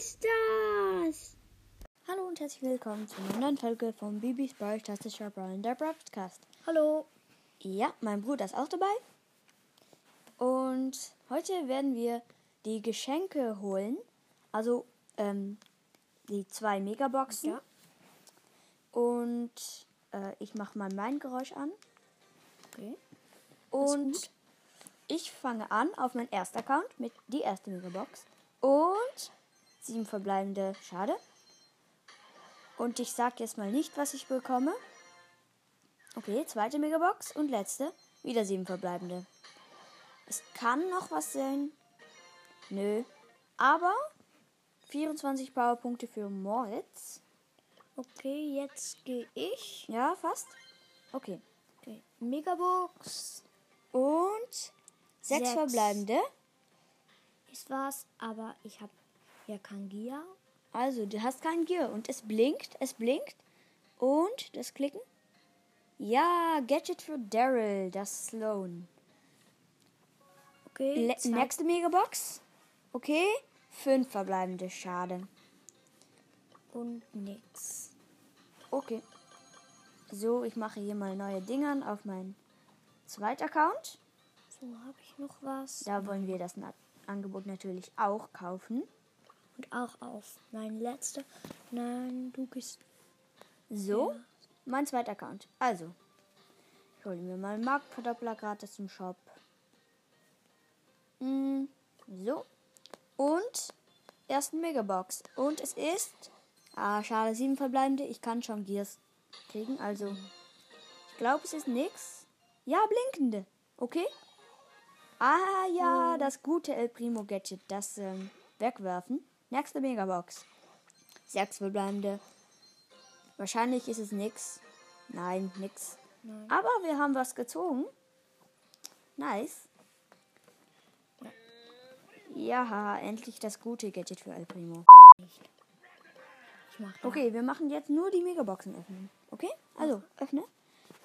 ist das? Hallo und herzlich willkommen zu einer neuen Folge vom Bibis Tastischer Brawl der Broadcast. Hallo. Ja, mein Bruder ist auch dabei. Und heute werden wir die Geschenke holen. Also ähm, die zwei Megaboxen. Ja. Und äh, ich mache mal mein Geräusch an. Okay. Und ich fange an auf meinen ersten Account mit die erste Megabox. Und sieben verbleibende. Schade. Und ich sage jetzt mal nicht, was ich bekomme. Okay, zweite Megabox und letzte. Wieder sieben verbleibende. Es kann noch was sein. Nö. Aber 24 Powerpunkte für Moritz. Okay, jetzt gehe ich. Ja, fast. Okay. Okay. Megabox. Und sechs, Sechs. verbleibende. Ist was, aber ich habe ja kein Gia. Also, du hast kein Gear und es blinkt, es blinkt. Und das Klicken. Ja, Gadget für Daryl, das Sloan. Okay. Le zwei- nächste Megabox. Okay, fünf verbleibende, schade. Und nix. Okay. So, ich mache hier mal neue Dingern auf meinen zweiten Account. So, habe ich noch was. Da wollen wir das Angebot natürlich auch kaufen. Und auch auf mein letzter. Nein, du gehst. So, Ja. mein zweiter Account. Also, ich hole mir mal Marktverdoppler gratis im Shop. Mm, so. Und ersten Megabox. Und es ist. Ah, schade, sieben verbleibende. Ich kann schon Gears kriegen. Also, ich glaube, es ist nix. Ja, blinkende. Okay. Ah, ja, das gute El Primo Gadget. Das ähm, wegwerfen. Nächste Megabox. Sechs verbleibende. Wahrscheinlich ist es nix. Nein, nix. Nein. Aber wir haben was gezogen. Nice. Ja, endlich das gute Gadget für El Primo. Okay, wir machen jetzt nur die Megaboxen öffnen. Okay? Also, öffne.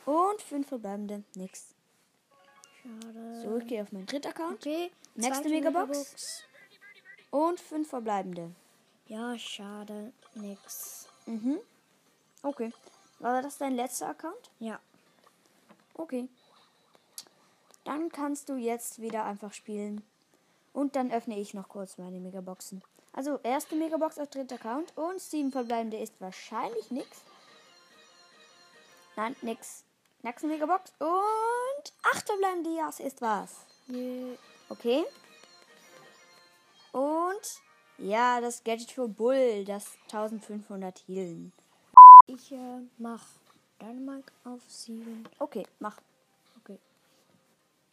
Und fünf verbleibende. Nix. Schade. So, ich gehe auf meinen dritten Account. Okay. Nächste zweite Megabox. Und fünf verbleibende. Ja, schade. Nix. Mhm. Okay. War das dein letzter Account? Ja. Okay. Dann kannst du jetzt wieder einfach spielen. Und dann öffne ich noch kurz meine Megaboxen. Also, erste Megabox auf dritter Account und sieben verbleibende ist wahrscheinlich nix. Nein, nix. Nächste Megabox und acht verbleibende, ja, es ist was. Je- Okay. Und ja, das Gadget für Bull, das 1500 Healen. Ich äh, mach Dynamite auf 7. Okay, mach. Okay.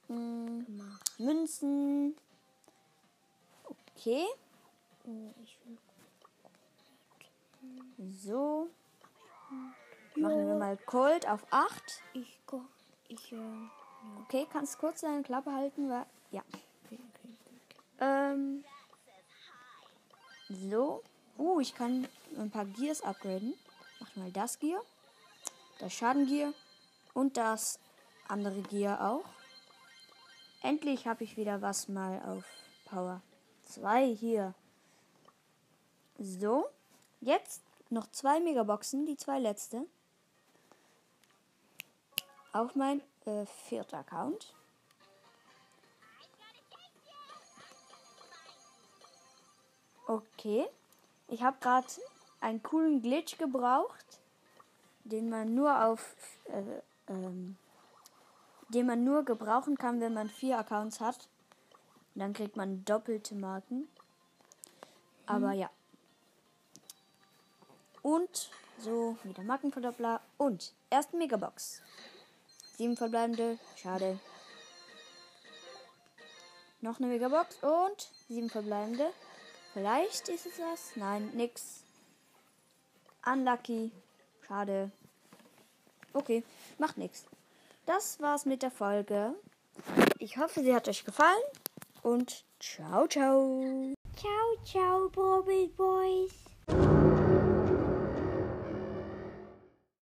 Hm, Mach. Münzen. Okay. Ich will. So. Machen wir mal Cold auf 8. Ich. Ich äh. Ja. Okay, kannst kurz deine Klappe halten, weil. Ja. Okay, okay, okay. Ähm. So. Uh, ich kann ein paar Gears upgraden. Mach mal das Gear. Das Schadengear. Und das andere Gear auch. Endlich habe ich wieder was mal auf Power 2 hier. So. Jetzt noch zwei Megaboxen, die zwei letzte. Auf mein äh, vierter Account. Okay. Ich habe gerade einen coolen Glitch gebraucht, den man nur auf äh, ähm, den man nur gebrauchen kann, wenn man vier Accounts hat. Und dann kriegt man doppelte Marken. Aber ja. Und so wieder Markenverdoppler und erste Megabox. Sieben verbleibende, schade. Noch eine Megabox und sieben verbleibende. Vielleicht ist es was. Nein, nix. Unlucky. Schade. Okay, macht nix. Das war's mit der Folge. Ich hoffe, sie hat euch gefallen. Und ciao, ciao. Ciao, ciao, Bobble Boys.